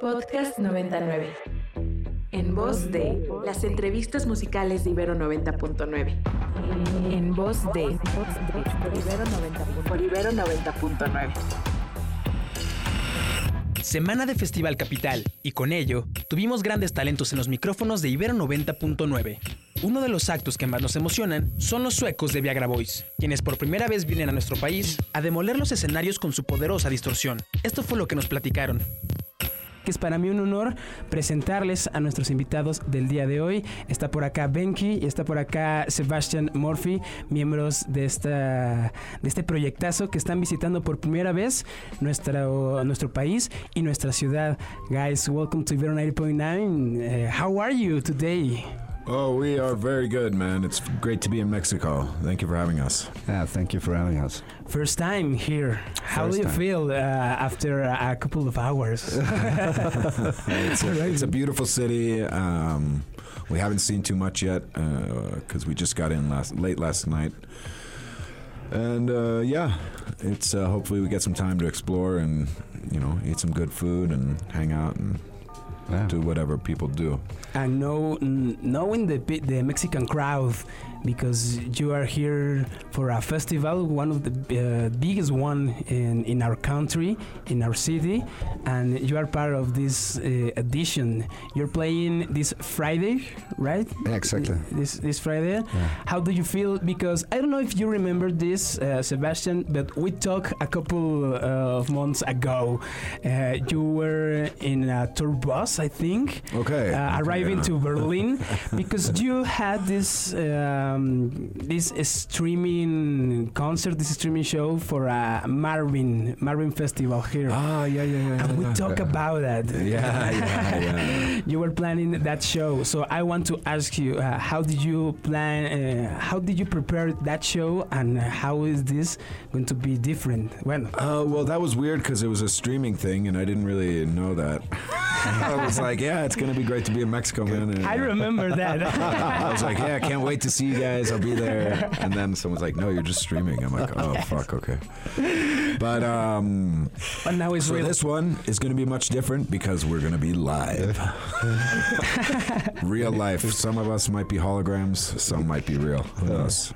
Podcast 99. En voz de las entrevistas musicales de Ibero 90.9. En voz de por Ibero 90.9. Semana de Festival Capital y con ello tuvimos grandes talentos en los micrófonos de Ibero 90.9. Uno de los actos que más nos emocionan son los suecos de Viagra Boys, quienes por primera vez vienen a nuestro país a demoler los escenarios con su poderosa distorsión. Esto fue lo que nos platicaron. Es para mí un honor presentarles a nuestros invitados del día de hoy. Está por acá Benki y está por acá Sebastian Murphy, miembros de, esta, de este proyectazo que están visitando por primera vez nuestro, nuestro país y nuestra ciudad. Guys, welcome to Ibero 90.9. Uh, how are you today? Oh, we are very good, man. It's great to be in Mexico. Thank you for having us. Yeah, thank you for having us. First time here. How First do you time. feel uh, after a couple of hours? It's a, it's a beautiful city. Um, we haven't seen too much yet because we just got in last late last night. And uh, yeah, it's uh, hopefully we get some time to explore and you know eat some good food and hang out and Yeah. do whatever people do. and know, n- knowing the the Mexican crowd because you are here for a festival, one of the uh, biggest one in, in our country, in our city, and you are part of this uh, edition. You're playing this Friday, right? Yeah, exactly. This this Friday. Yeah. How do you feel? Because I don't know if you remember this, uh, Sebastian, but we talked a couple uh, of months ago. Uh, you were in a tour bus, I think, Okay. uh, arriving Yeah. to Berlin, because you had this um, this streaming concert, this streaming show for a Marvin Marvin festival here. Ah, yeah, yeah, yeah. and we talk about that. Yeah, yeah, yeah. You were planning that show, so I want to ask you: uh, How did you plan? Uh, how did you prepare that show, and how is this going to be different? Well, Uh, well, that was weird because it was a streaming thing, and I didn't really know that. I was like, "Yeah, it's gonna be great to be in Mexico, man." And, I remember that. I was like, "Yeah, I can't wait to see you guys. I'll be there." And then someone's like, "No, you're just streaming." I'm like, "Oh, fuck, okay." But um, but now it's so real. this one is gonna be much different because we're gonna be live, real life. Some of us might be holograms, some might be real. Who knows?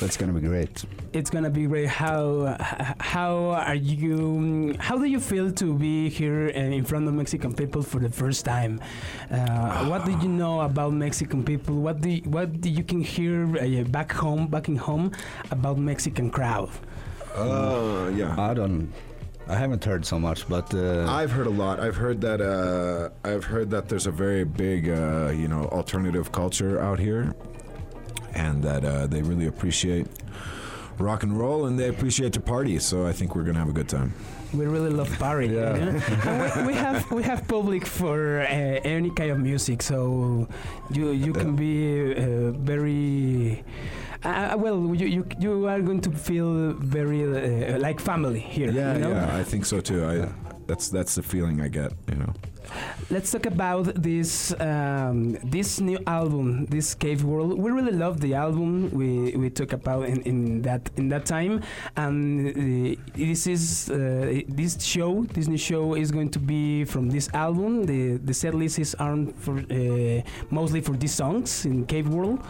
That's gonna be great. it's gonna be great. How how are you? How do you feel to be here uh, in front of Mexican people for the first time? Uh, what did you know about Mexican people? What do you, what do you can hear uh, back home, back in home, about Mexican crowd? Uh, yeah. I don't. I haven't heard so much, but uh, I've heard a lot. I've heard that. Uh, I've heard that there's a very big, uh, you know, alternative culture out here, and that uh, they really appreciate rock and roll and they appreciate to party. So I think we're gonna have a good time. We really love party. Yeah. you know? And we, we have we have public for uh, any kind of music, so you you can be uh, very. Uh, well, you, you you are going to feel very uh, like family here. Yeah, you know? yeah, I think so too. I that's that's the feeling I get. You know. Let's talk about this um, this new album, this Cave World. We really love the album. We we talk about in, in that in that time, and uh, this is uh, this show. This new show is going to be from this album. The the set list is on for uh, mostly for these songs in Cave World.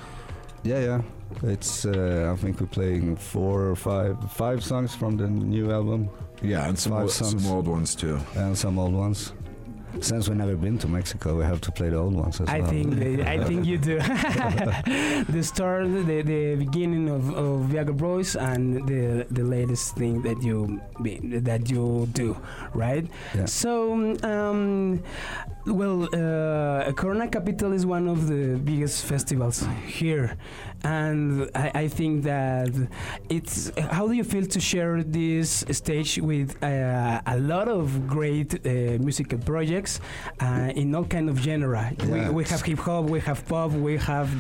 Yeah, yeah. It's. Uh, I think we're playing four or five, five songs from the new album Yeah, and some Five old, songs. some old ones too. and some old ones. Since we've never been to Mexico, we have to play the old ones as I well. think they, I think you do. the start, the, the beginning of, of Viagra Boys, and the the latest thing that you be, that you do, right? Yeah. So, um, well, uh, Corona Capital is one of the biggest festivals here, and I, I think that it's. How do you feel to share this stage with uh, a lot of great uh, musical projects uh, in all kind of genre? Yeah. We, we have hip hop, we have pop, we have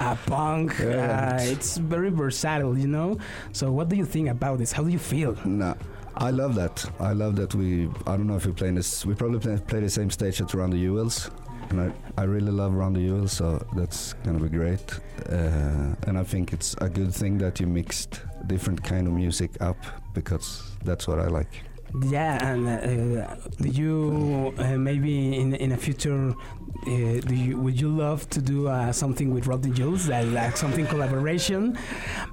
uh, punk. Yeah. Uh, it's very versatile, you know. So, what do you think about this? How do you feel? No, I love that. I love that we. I don't know if we play this. We probably play, play the same stage at Run the Jewels, and I, I really love Run the Jewels, so that's gonna be great. Uh, and I think it's a good thing that you mixed different kind of music up because that's what I like. Yeah, and uh, do you uh, maybe in in a future uh, do you would you love to do uh, something with Run the Jewels, like, like something collaboration,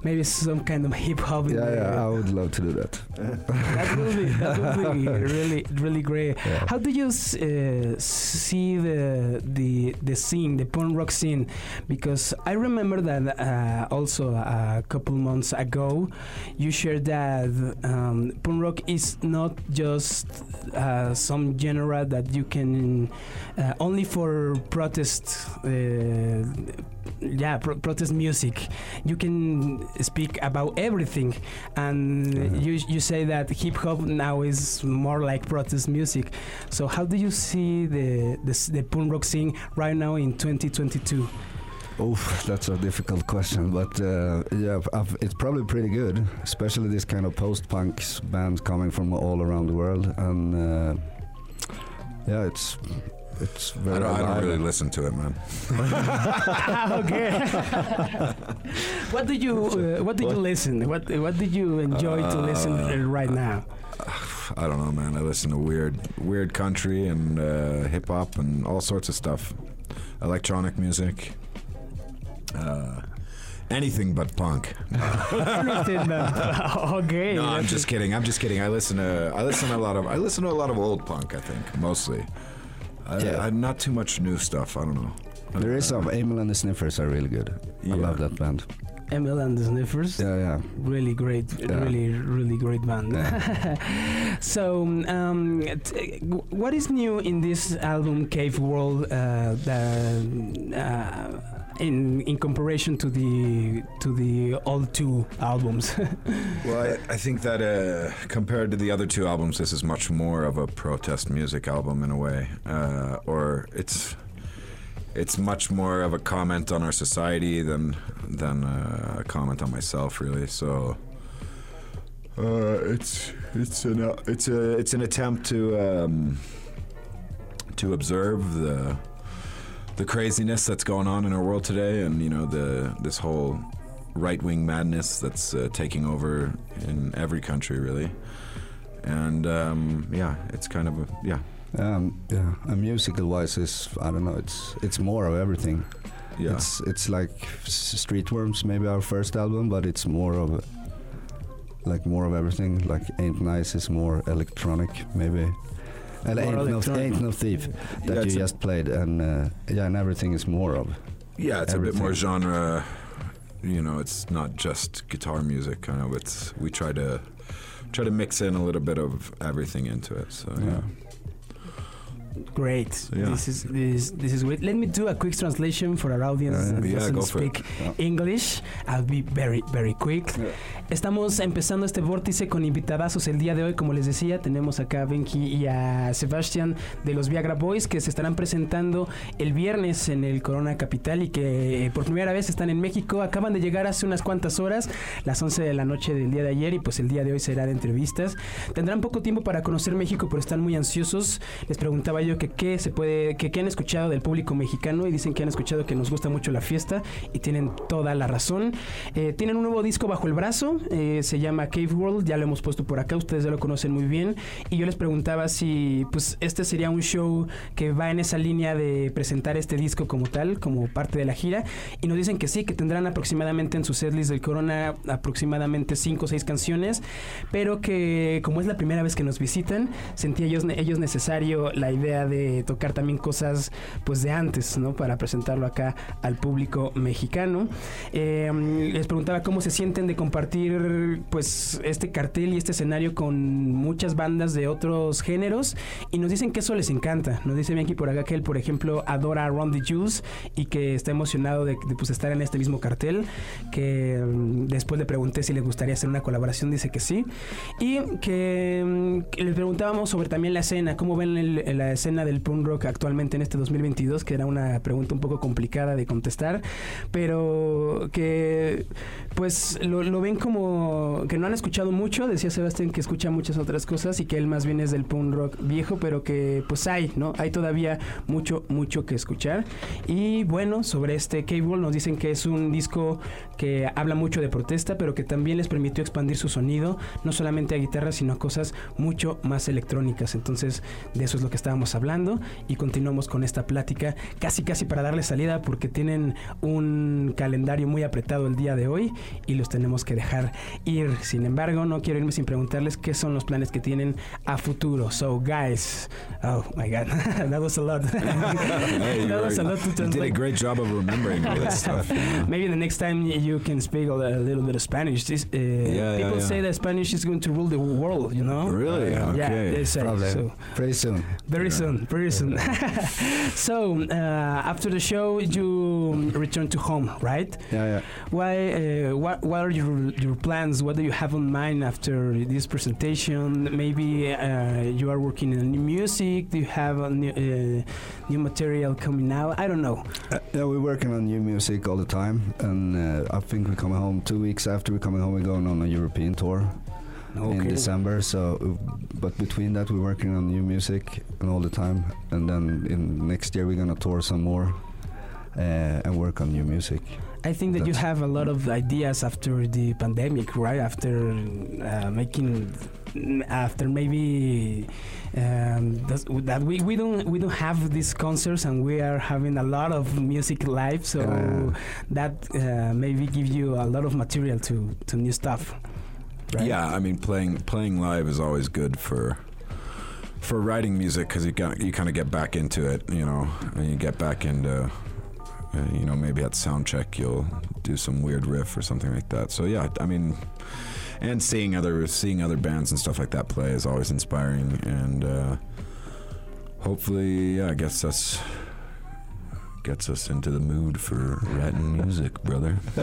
maybe some kind of hip hop? Yeah, the- yeah, I would love to do that. that would be that would be really really great. Yeah. How do you uh, see the the the scene, the punk rock scene? Because I remember that uh, also a couple months ago, you shared that um, punk rock is not just uh, some genre that you can uh, only for protest. Uh, yeah, pro- protest music. You can speak about everything, and Mhm. you you say that hip hop now is more like protest music. So how do you see the the, the punk rock scene right now in 2022? Oof, that's a difficult question, but uh, yeah, I've, it's probably pretty good, especially this kind of post-punk bands coming from all around the world, and uh, yeah, it's it's I very. don't, I don't really listen to it, man. okay. what do you uh, What did you listen? What What did you enjoy to listen uh, right now? I don't know, man. I listen to weird, weird country and uh, hip hop and all sorts of stuff, electronic music, uh, anything but punk. Anything that- okay. No, I'm just kidding. I'm just kidding. I listen to I listen to a lot of I listen to a lot of old punk. I think mostly. I, Yeah. I, not too much new stuff. I don't know. There is some. Amyl and the Sniffers are really good. Yeah. I love that band. Amyl and the Sniffers. Yeah, yeah. Really great, Yeah. really, really great band. so, um, t- what is new in this album, Cave World, uh, that, uh, in in comparison to the to the old two albums? Well, I, I think that uh, compared to the other two albums, this is much more of a protest music album in a way, uh, or it's it's much more of a comment on our society than than uh, a comment on myself, really. So uh, it's it's an uh, it's a it's an attempt to um, to observe the the craziness that's going on in our world today, and you know the this whole right wing madness that's uh, taking over in every country, really. And um, yeah, it's kind of a yeah, Um, yeah, and musical wise is I don't know. It's it's more of everything. yeah. It's it's like S- Street Worms, maybe our first album, but it's more of a, like more of everything. Like Ain't Nice is more electronic, maybe. And More ain't no, ain't no thief that Yeah, you just played, and uh, yeah, and everything is more of. yeah, it's a bit more genre. You know, it's not just guitar music. Kind of, it's we try to try to mix in a little bit of everything into it. So yeah. Yeah. Great. Yeah. This is this this is great. Let me do a quick translation for our audience Yeah, that yeah, doesn't speak English. I'll be very very quick. Estamos empezando este vórtice con invitadazos el día de hoy. Como les decía, tenemos acá a Benji y a Sebastian de los Viagra Boys que se estarán presentando el viernes en el Corona Capital y que eh, por primera vez están en México. Acaban de llegar hace unas cuantas horas, las 11 de la noche del día de ayer, y pues el día de hoy será de entrevistas. Tendrán poco tiempo para conocer México, pero están muy ansiosos. Les preguntaba que qué se puede, que qué han escuchado del público mexicano y dicen que han escuchado que nos gusta mucho la fiesta y tienen toda la razón. Eh, tienen un nuevo disco bajo el brazo, eh, se llama Cave World, ya lo hemos puesto por acá, ustedes ya lo conocen muy bien. Y yo les preguntaba si pues este sería un show que va en esa línea de presentar este disco como tal, como parte de la gira. Y nos dicen que sí, que tendrán aproximadamente en su setlist del Corona aproximadamente 5 o 6 canciones, pero que como es la primera vez que nos visitan, sentía ellos, ellos necesario la idea de tocar también cosas pues de antes, ¿no? Para presentarlo acá al público mexicano. Eh, les preguntaba cómo se sienten de compartir pues este cartel y este escenario con muchas bandas de otros géneros y nos dicen que eso les encanta. Nos dice Bianchi por acá que él, por ejemplo, adora Ron the Jules y que está emocionado de, pues, estar en este mismo cartel, que mm, después le pregunté si le gustaría hacer una colaboración, dice que sí. Y que, mm, que le preguntábamos sobre también la escena, cómo ven el- la escena del punk rock actualmente en este 2022, que era una pregunta un poco complicada de contestar, pero que pues lo, lo ven como que no han escuchado mucho, decía Sebastián que escucha muchas otras cosas y que él más bien es del punk rock viejo, pero que pues hay, ¿no? Hay todavía mucho, mucho que escuchar. Y bueno, sobre este Cable nos dicen que es un disco que habla mucho de protesta, pero que también les permitió expandir su sonido, no solamente a guitarra, sino a cosas mucho más electrónicas. Entonces, de eso es lo que estábamos hablando y continuamos con esta plática casi casi para darle salida porque tienen un calendario muy apretado el día de hoy y los tenemos que dejar ir. Sin embargo, no quiero irme sin preguntarles qué son los planes que tienen a futuro. So, guys, oh my God, that was a lot. Hey, that you, was a lot to you did a translate. great job of remembering all that stuff. Maybe the next time you can speak a little bit of Spanish. This, uh, yeah, people yeah. say that Spanish is going to rule the world, you know? Really? Yeah, Okay. they say. Probably. So Pretty soon. very soon, very soon. so uh, after the show, you return to home, right? Yeah, yeah. Why? Uh, what? What are your your plans? What do you have on mind after this presentation? Maybe uh, you are working on new music. Do you have a new, uh, new material coming out? I don't know. Uh, yeah, we're working on new music all the time, and uh, I think we're coming home two weeks after we're coming home. We're going on a European tour in December. So, uh, but between that, we're working on new music and all the time, and then in next year we're gonna tour some more uh, and work on new music. I think that you have a lot of ideas after the pandemic, right? After uh, making, after maybe um, that we, we don't we don't have these concerts and we are having a lot of music live, so Yeah. that uh, maybe give you a lot of material to to new stuff. Right? Yeah, I mean, playing playing live is always good for for writing music because you got you kind of get back into it, you know, and you get back into. Uh, you know, maybe at sound check you'll do some weird riff or something like that. So yeah, I mean, and seeing other seeing other bands and stuff like that play is always inspiring, and uh, hopefully, yeah, I guess us gets us into the mood for writing music, brother.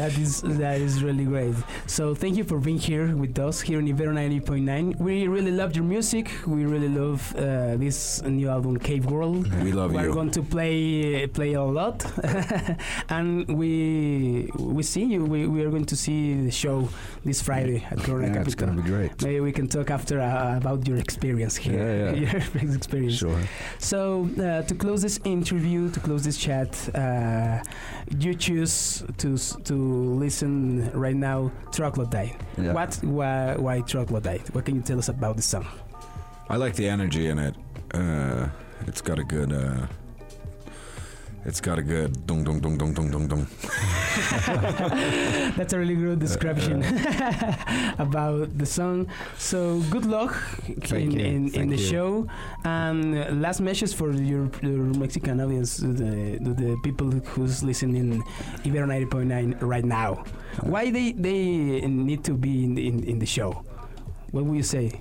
that is that is really great. So thank you for being here with us here in Ibero 90.9. We really love your music. We really love uh, this new album, Cave World. We love you. We're going to play play a lot, and we we see you. We, we are going to see the show this Friday at Corona Yeah, it's Capital. gonna be great. Maybe we can talk after uh, about your experience here. Yeah, yeah. Your experience. Sure. So uh, to close this interview, to close this chat, uh, you choose to to listen right now Troglodyte. Yeah. What? Why, why Troglodyte? What can you tell us about the song? I like the energy in it. Uh, it's got a good. Uh, it's got a good dong dong dong dong dong dong dong. That's a really good description about the song. So good luck Thank in, you. in, in Thank the you. show. And uh, last message for your, your Mexican audience, to the, the people who's listening Ibero 90.9 right now. Why they, they need to be in, in, in the show? What will you say?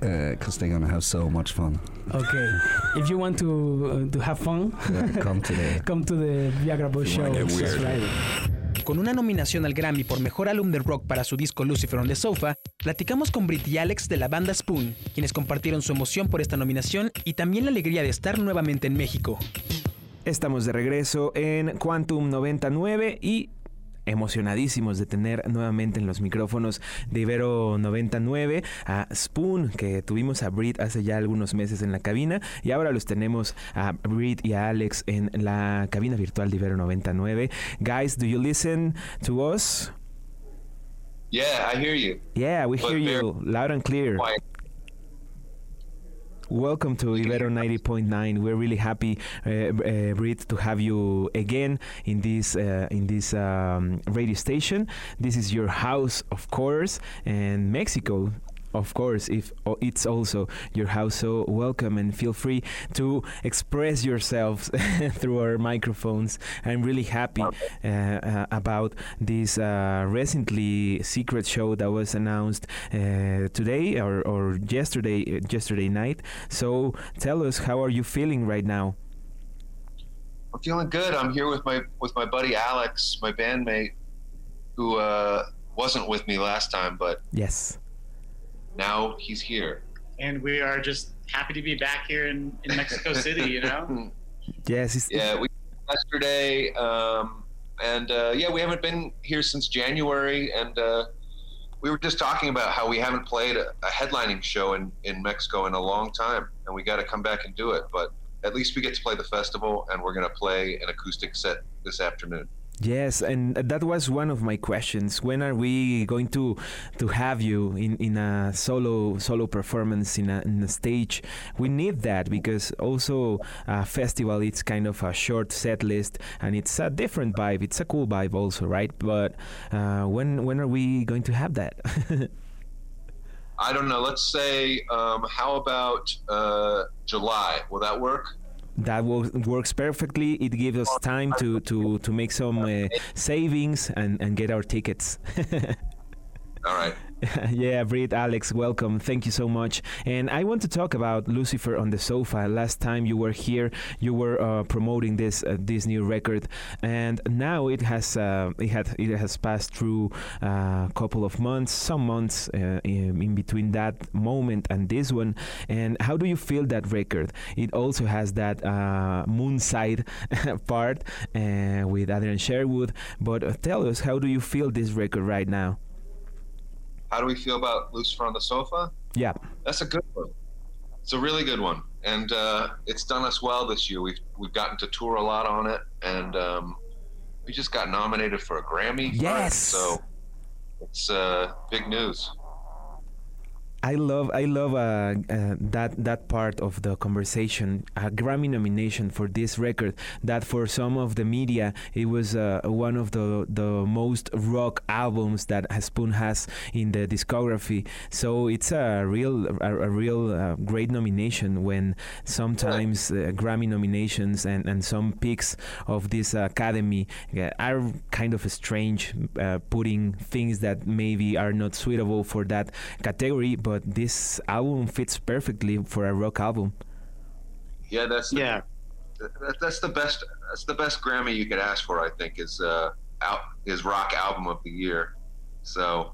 Because they're gonna have so much fun. Okay, if you want to uh, to have fun, Yeah, come come to the Viagra Boy show. Con una nominación al Grammy por Mejor Álbum de Rock para su disco Lucifer on the Sofa, platicamos con Brit y Alex de la banda Spoon, quienes compartieron su emoción por esta nominación y también la alegría de estar nuevamente en México. Estamos de regreso en Quantum 99 y emocionadísimos de tener nuevamente en los micrófonos de Ibero 99 a Spoon, que tuvimos a Brit hace ya algunos meses en la cabina y ahora los tenemos a Brit y a Alex en la cabina virtual de Ibero 99. Guys, do you listen to us? Yeah, I hear you. Yeah, we But hear you loud and clear. Quiet. Welcome to Ibero 90.9. We're really happy, uh, uh, Britt, to have you again in this uh, in this um, radio station. This is your house, of course, and Mexico. Of course, if it's also your house, so welcome and feel free to express yourselves through our microphones. I'm really happy uh, uh, about this uh, recently secret show that was announced uh, today or, or yesterday uh, yesterday night. So tell us, how are you feeling right now? I'm feeling good. I'm here with my with my buddy Alex, my bandmate, who uh, wasn't with me last time, but Yes. Now he's here. and we are just happy to be back here in, in Mexico City, you know? Yes. It's, Yeah, we yesterday um, and uh, yeah, we haven't been here since January, and uh, we were just talking about how we haven't played a, a headlining show in, in Mexico in a long time, and we got to come back and do it. But at least we get to play the festival, and we're going to play an acoustic set this afternoon. Yes, and that was one of my questions. When are we going to to have you in, in a solo solo performance in a, in a stage? We need that because also a festival it's kind of a short set list and it's a different vibe. It's a cool vibe also, right? But uh, when when are we going to have that? I don't know. Let's say, um, how about uh, July? Will that work? That works perfectly. It gives us time to to to make some uh, savings and and get our tickets. All right. yeah, Britt, Alex, welcome. Thank you so much. And I want to talk about Lucifer on the Sofa. Last time you were here, you were uh, promoting this uh, this new record, and now it has uh, it had it has passed through a uh, couple of months, some months uh, in, in, between that moment and this one. And how do you feel that record? It also has that uh, Moonside part with Adrian Sherwood. But tell us, how do you feel this record right now? How do we feel about Lucifer on the Sofa? Yeah. That's a good one. It's a really good one. And uh, it's done us well this year. We've, we've gotten to tour a lot on it. And um, we just got nominated for a Grammy. Yes. So it's uh, big news. I love I love uh, uh, that that part of the conversation. A Grammy nomination for this record. That for some of the media, it was uh, one of the the most rock albums that Spoon has in the discography. So it's a real a, a real uh, great nomination. When sometimes uh, Grammy nominations and, and some picks of this academy uh, are kind of strange, putting things that maybe are not suitable for that category, but but this album fits perfectly for a rock album. Yeah, that's the, yeah. that's the best. That's the best Grammy you could ask for. I think is uh, out is rock album of the year. So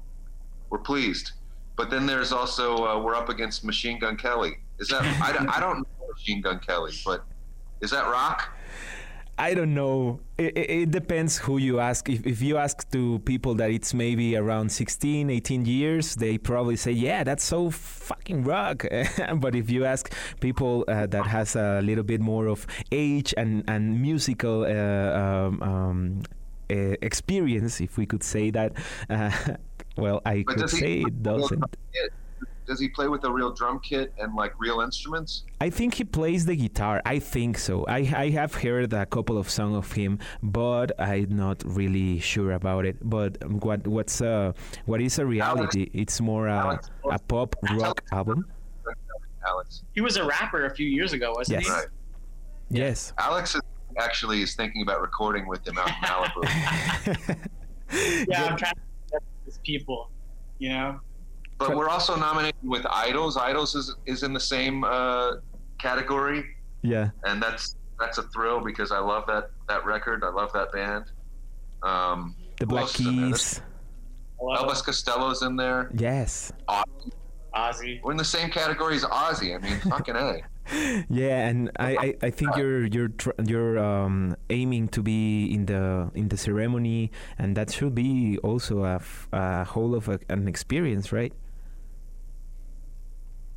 we're pleased. But then there's also uh, we're up against Machine Gun Kelly. Is that I, I don't know Machine Gun Kelly, but is that rock? I don't know. It, it, depends who you ask. If, if you ask to people that it's maybe around 16, 18 years, they probably say, yeah, that's so fucking rock. but if you ask people uh, that has a little bit more of age and, and musical uh, um, um, uh, experience, if we could say that, uh, well, I but could say it doesn't does he play with a real drum kit and like real instruments? I think he plays the guitar. I think so. I I have heard a couple of songs of him, but I'm not really sure about it. But what what's uh what is a reality? Alex, it's more a, a pop rock Alex, album. Alex. He was a rapper a few years ago, wasn't yes. he? Right. Yes. Alex is actually is thinking about recording with him out in Malibu. yeah, I'm trying to get these people, you know. But we're also nominated with Idles. Idles is is in the same uh, category. Yeah. And that's that's a thrill because I love that that record. I love that band. Um, the Black Keys. Elvis Costello's in there. Yes. Ozzy. Ozzy. We're in the same category as Ozzy. I mean, fucking a. Yeah, and I, I, I think you're you're you're um, aiming to be in the in the ceremony, and that should be also a, f- a whole of a, an experience, right?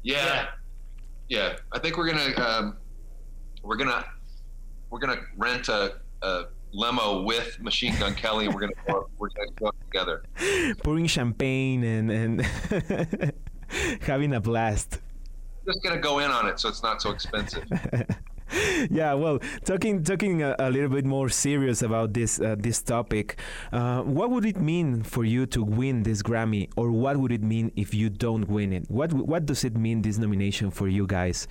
Yeah, yeah. I think we're gonna um, we're gonna we're gonna rent a, a limo with Machine Gun Kelly. We're gonna go, we're gonna go together, pouring champagne and and having a blast. Just gonna go in on it, so it's not so expensive. yeah, well, talking talking a, a, little bit more serious about this uh, this topic, uh, what would it mean for you to win this Grammy, or what would it mean if you don't win it? What what does it mean this nomination for you guys?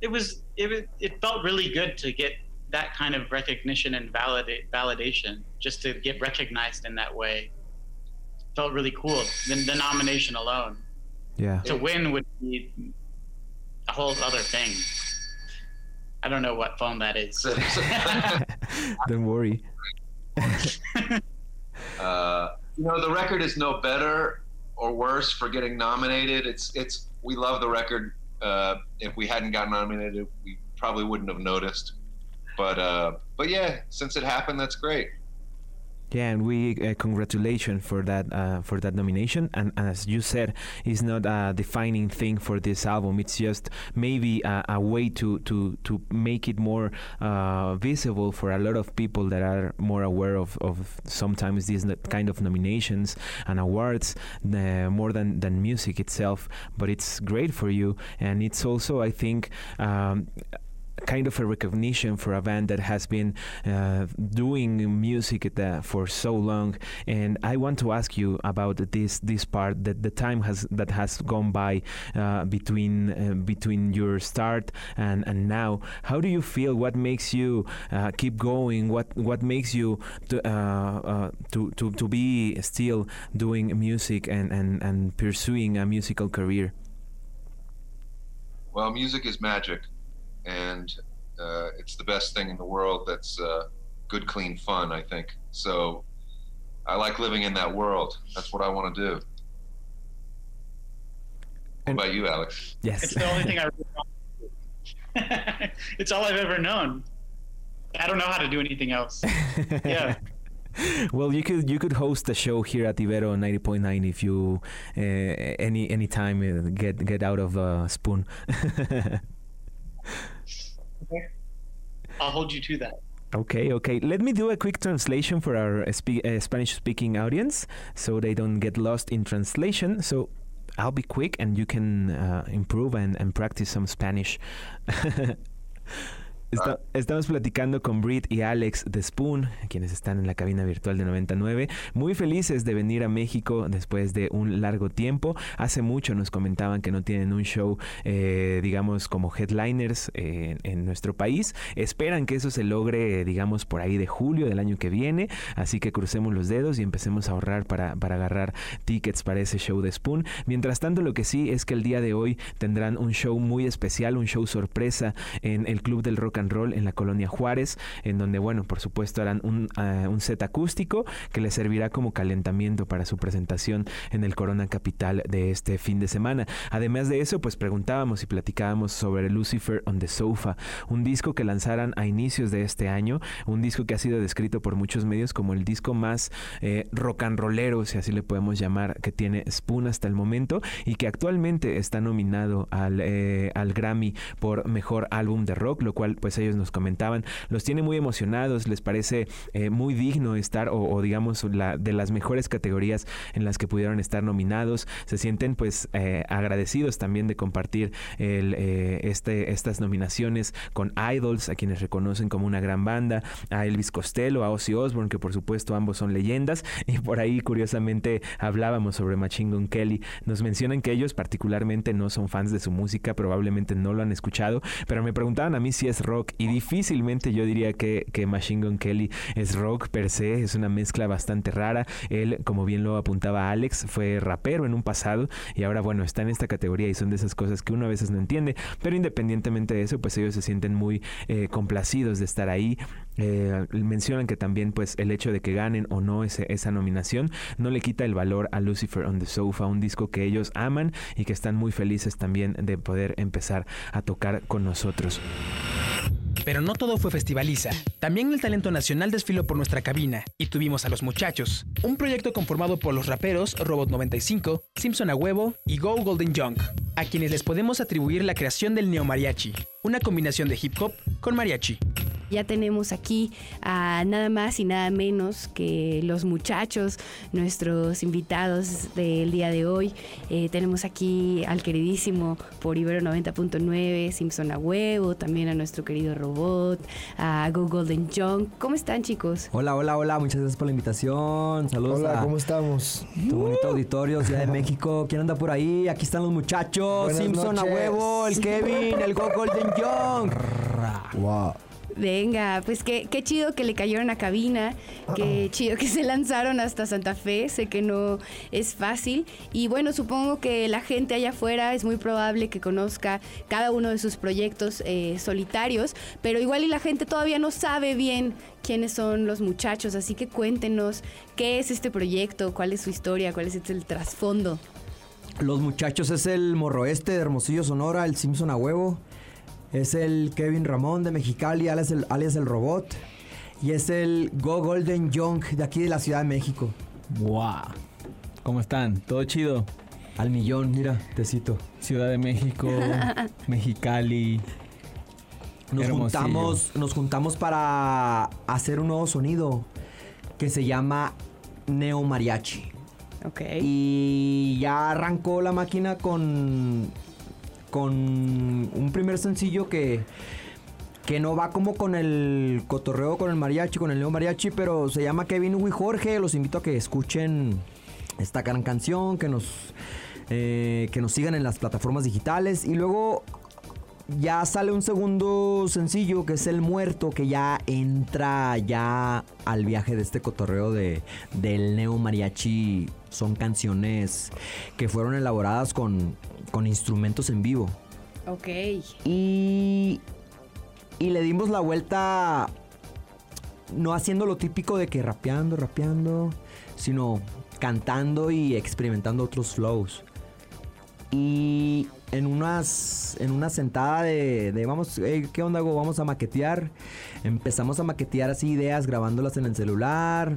It was it it felt really good to get that kind of recognition and validate validation, just to get recognized in that way. It felt really cool. The, the nomination alone. Yeah. To win would be a whole other thing. I don't know what phone that is. don't worry. uh, you know, the record is no better or worse for getting nominated. It's it's we love the record. Uh, if we hadn't gotten nominated, we probably wouldn't have noticed. but uh, but yeah, since it happened, that's great. Yeah, and we uh, congratulations for that uh, for that nomination. And, as you said, it's not a defining thing for this album. It's just maybe a, a way to, to, to make it more uh, visible for a lot of people that are more aware of, of sometimes these kind of nominations and awards uh, more than, than music itself. But it's great for you, and it's also I think. Um, kind of a recognition for a band that has been uh, doing music the, for so long. And I want to ask you about this this part that the time has that has gone by uh, between uh, between your start and and now. How do you feel? What makes you uh, keep going? What what makes you to, uh, uh, to to to be still doing music and and and pursuing a musical career? Well, music is magic and uh, it's the best thing in the world. That's uh, good, clean fun. I think so. I like living in that world. That's what I want to do. What about you, Alex? Yes, it's the only thing I. Really it's all I've ever known. I don't know how to do anything else. Yeah. well, you could you could host a show here at Ibero 90.9 if you uh, any any time uh, get get out of uh, spoon. I'll hold you to that. Okay, okay. Let me do a quick translation for our spe- uh, Spanish speaking audience so they don't get lost in translation. So I'll be quick and you can uh, improve and, and practice some Spanish. Está, estamos platicando con Brit y Alex de Spoon, quienes están en la cabina virtual de 99. Muy felices de venir a México después de un largo tiempo. Hace mucho nos comentaban que no tienen un show, eh, digamos, como headliners eh, en nuestro país. Esperan que eso se logre, digamos, por ahí de julio del año que viene. Así que crucemos los dedos y empecemos a ahorrar para, para agarrar tickets para ese show de Spoon. Mientras tanto, lo que sí es que el día de hoy tendrán un show muy especial, un show sorpresa en el Club del Rock and Roll en la colonia Juárez, en donde, bueno, por supuesto harán un, uh, un set acústico que les servirá como calentamiento para su presentación en el Corona Capital de este fin de semana. Además de eso, pues preguntábamos y platicábamos sobre Lucifer on the Sofa, un disco que lanzaran a inicios de este año, un disco que ha sido descrito por muchos medios como el disco más eh, rock and rollero, si así le podemos llamar, que tiene Spoon hasta el momento y que actualmente está nominado al, eh, al Grammy por mejor álbum de rock, lo cual pues ellos nos comentaban, los tiene muy emocionados, les parece eh, muy digno estar o, digamos la, de las mejores categorías en las que pudieron estar nominados, se sienten pues eh, agradecidos también de compartir eh, este, estas nominaciones con Idols, a quienes reconocen como una gran banda, a Elvis Costello, a Ozzy Osbourne, que por supuesto ambos son leyendas, y por ahí curiosamente hablábamos sobre Machine Gun Kelly, nos mencionan que ellos particularmente no son fans de su música, probablemente no lo han escuchado, pero me preguntaban a mí si es rock y difícilmente yo diría que, que Machine Gun Kelly es rock per se, es una mezcla bastante rara. Él, como bien lo apuntaba Alex, fue rapero en un pasado y ahora, bueno, está en esta categoría y son de esas cosas que uno a veces no entiende, pero independientemente de eso, pues ellos se sienten muy eh, complacidos de estar ahí. Eh, mencionan que también, pues, el hecho de que ganen o no esa nominación no le quita el valor a Lucifer on the Sofa, un disco que ellos aman y que están muy felices también de poder empezar a tocar con nosotros. Pero no todo fue festivaliza. También el talento nacional desfiló por nuestra cabina y tuvimos a Los Muchachos, un proyecto conformado por los raperos Robot 95, Simpson a Huevo y Go Golden Junk, a quienes les podemos atribuir la creación del neo mariachi, una combinación de hip hop con mariachi. Ya tenemos aquí a nada más y nada menos que los muchachos, nuestros invitados del día de hoy. Eh, tenemos aquí al queridísimo por Ibero 90.9, Simpson a Huevo, también a nuestro querido Robot, a Go Golden Junk. ¿Cómo están, chicos? Hola, hola, hola. Muchas gracias por la invitación. Saludos. Hola, ¿cómo estamos? Tu bonito auditorio, Ciudad de México. ¿Quién anda por ahí? Aquí están los muchachos. Buenas Simpson noches. a Huevo, el Kevin, el Go Golden Junk. Wow. Venga, pues qué, qué chido que le cayeron a cabina, qué chido que se lanzaron hasta Santa Fe, sé que no es fácil y bueno, supongo que la gente allá afuera es muy probable que conozca cada uno de sus proyectos eh, solitarios, pero igual y la gente todavía no sabe bien quiénes son los muchachos, así que cuéntenos qué es este proyecto, cuál es su historia, cuál es el trasfondo. Los muchachos es el morro este de Hermosillo, Sonora, el Simpson a Huevo. Es el Kevin Ramón de Mexicali, alias el, alias el Robot. Y es el Go Golden Young de aquí de la Ciudad de México. ¡Wow! ¿Cómo están? ¿Todo chido? Al millón, mira, te cito. Ciudad de México, Mexicali. Nos Hermosillo. juntamos, nos juntamos para hacer un nuevo sonido que se llama Neo Mariachi. Ok. Y ya arrancó la máquina con, con un primer sencillo que, que no va como con el cotorreo con el mariachi, con el neo mariachi, pero se llama Kevin Hugo y Jorge. Los invito a que escuchen esta gran canción, que nos, eh, que nos sigan en las plataformas digitales. Y luego ya sale un segundo sencillo que es El Muerto, que ya entra ya al viaje de este cotorreo de, del neo mariachi. Son canciones que fueron elaboradas con, con instrumentos en vivo. Ok. Y, y le dimos la vuelta no haciendo lo típico de que rapeando, rapeando, sino cantando y experimentando otros flows. Y en unas en una sentada de, de vamos, "Ey, ¿qué onda, Go? Vamos a maquetear. Empezamos a maquetear así ideas, grabándolas en el celular,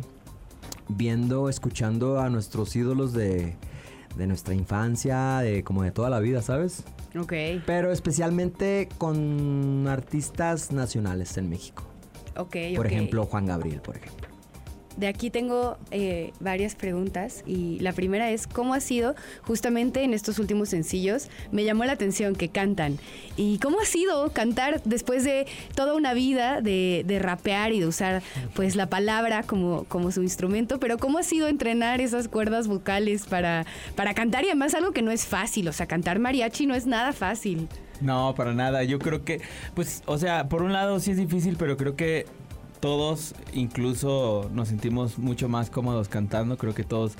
viendo, escuchando a nuestros ídolos de, de nuestra infancia, de como de toda la vida, ¿sabes? Ok. Pero especialmente con artistas nacionales en México. Ok, Por ejemplo, Juan Gabriel, por ejemplo. De aquí tengo eh, varias preguntas y la primera es, ¿cómo ha sido justamente en estos últimos sencillos? Me llamó la atención que cantan. ¿Y cómo ha sido cantar después de toda una vida de, de rapear y de usar pues la palabra como, como su instrumento? Pero ¿cómo ha sido entrenar esas cuerdas vocales para, para cantar? Y además algo que no es fácil, o sea, cantar mariachi no es nada fácil. No, para nada. Yo creo que, pues, o sea, por un lado sí es difícil, pero creo que todos incluso nos sentimos mucho más cómodos cantando. Creo que todos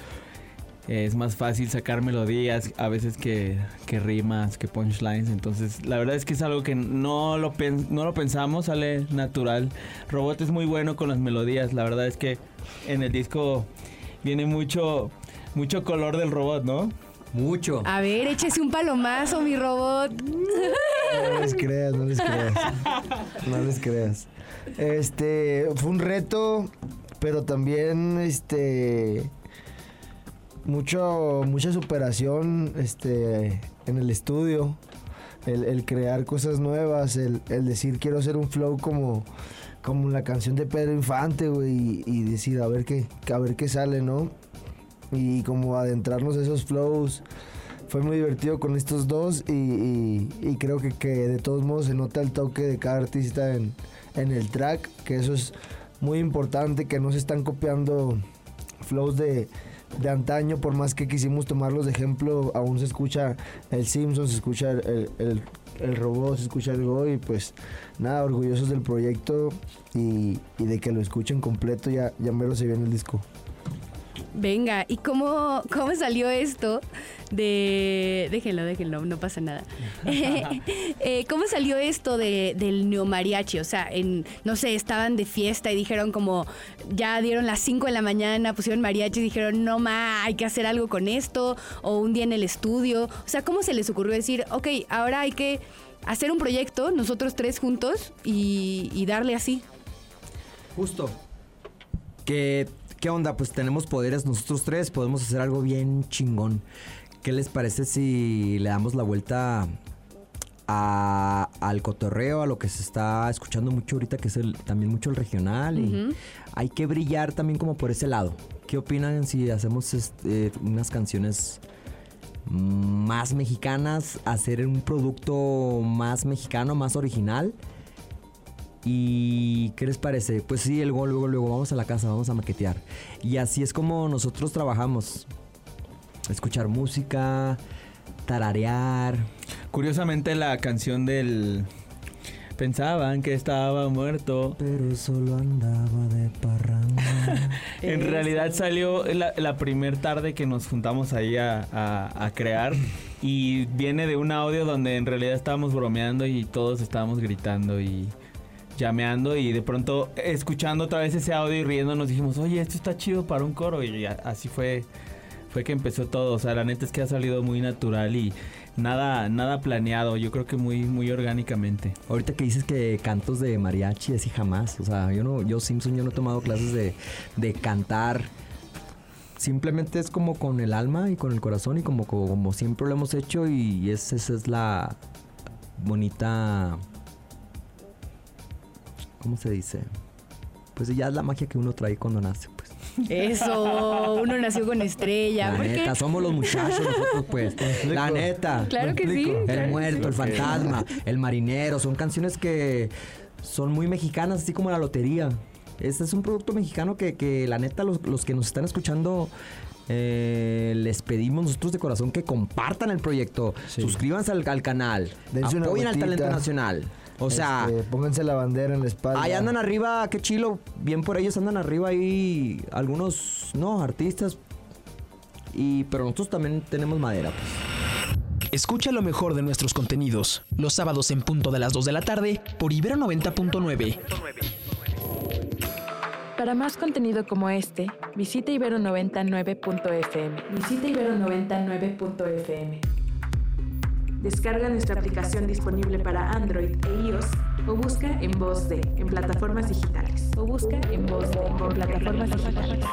eh, es más fácil sacar melodías a veces que, que rimas, que punchlines. Entonces, la verdad es que es algo que no lo, pen- no lo pensamos, sale natural. Robot es muy bueno con las melodías. La verdad es que en el disco viene mucho, mucho color del robot, ¿no? Mucho. A ver, échese un palomazo, mi robot. No les creas, no les creas. No les creas. Este, fue un reto, pero también, este, mucho, mucha superación, este, en el estudio. El, crear cosas nuevas, el, decir quiero hacer un flow como, como la canción de Pedro Infante, güey, y, decir a ver qué, a ver qué sale, ¿no? Y como adentrarnos a esos flows fue muy divertido con estos dos y, y- y creo que, que de todos modos se nota el toque de cada artista en, en el track, que eso es muy importante, que no se están copiando flows de, de antaño, por más que quisimos tomarlos de ejemplo, aún se escucha el Simpson, se escucha el, el- el robot, se escucha el Go y pues nada, orgullosos del proyecto y, y de que lo escuchen completo, ya, ya mero se viene el disco. Venga, ¿y cómo, cómo salió esto de... Déjenlo, déjenlo, no pasa nada. Eh, ¿Cómo salió esto de, del neomariachi? O sea, en, no sé, estaban de fiesta y dijeron como, ya dieron las 5 de la mañana, pusieron mariachi y dijeron, no ma, hay que hacer algo con esto, o un día en el estudio. O sea, ¿cómo se les ocurrió decir, ok, ahora hay que hacer un proyecto, nosotros tres juntos, y, y darle así? Justo. ¿Qué, ¿Qué onda? Pues tenemos poderes nosotros tres, podemos hacer algo bien chingón. ¿Qué les parece si le damos la vuelta a- al cotorreo, a lo que se está escuchando mucho ahorita, que es el, también mucho el regional? Y hay que brillar también como por ese lado. ¿Qué opinan si hacemos este, unas canciones más mexicanas, hacer un producto más mexicano, más original? ¿Y qué les parece? Pues sí, el luego, luego, luego vamos a la casa, vamos a maquetear. Y así es como nosotros trabajamos. Escuchar música, tararear. Curiosamente la canción del... Pensaban que estaba muerto. Pero solo andaba de parranda. En realidad salió la, la primer tarde que nos juntamos ahí a, a- a crear y viene de un audio donde en realidad estábamos bromeando y todos estábamos gritando y llameando y de pronto escuchando otra vez ese audio y riendo nos dijimos, oye, esto está chido para un coro y así fue, fue que empezó todo. O sea, la neta es que ha salido muy natural y nada, nada planeado, yo creo que muy, muy orgánicamente. Ahorita que dices que cantos de mariachi, así jamás. O sea, yo no, yo Simpson, yo no he tomado clases de, de cantar. Simplemente es como con el alma y con el corazón y como, como, siempre lo hemos hecho y esa es la bonita... ¿Cómo se dice? Pues ya es la magia que uno trae cuando nace. Eso, uno nació con estrella. La neta, somos los muchachos nosotros, pues. La neta. Claro que sí. El muerto, el fantasma, el marinero, son canciones que son muy mexicanas, así como la lotería. Este es un producto mexicano que, que la neta, los, los que nos están escuchando eh, les pedimos nosotros de corazón que compartan el proyecto, suscríbanse al, al canal, apoyen al talento nacional. O sea, este, pónganse la bandera en la espalda. Ahí andan arriba, qué chilo. Bien por ellos andan arriba ahí algunos, no, artistas. Y, pero nosotros también tenemos madera. Pues. Escucha lo mejor de nuestros contenidos los sábados en punto de las 2 de la tarde por Ibero 90.9. Para más contenido como este, visita ibero99.fm. Visita ibero99.fm. Descarga nuestra aplicación disponible para Android e iOS o busca en voz de en plataformas digitales. O busca en voz de en plataformas digitales.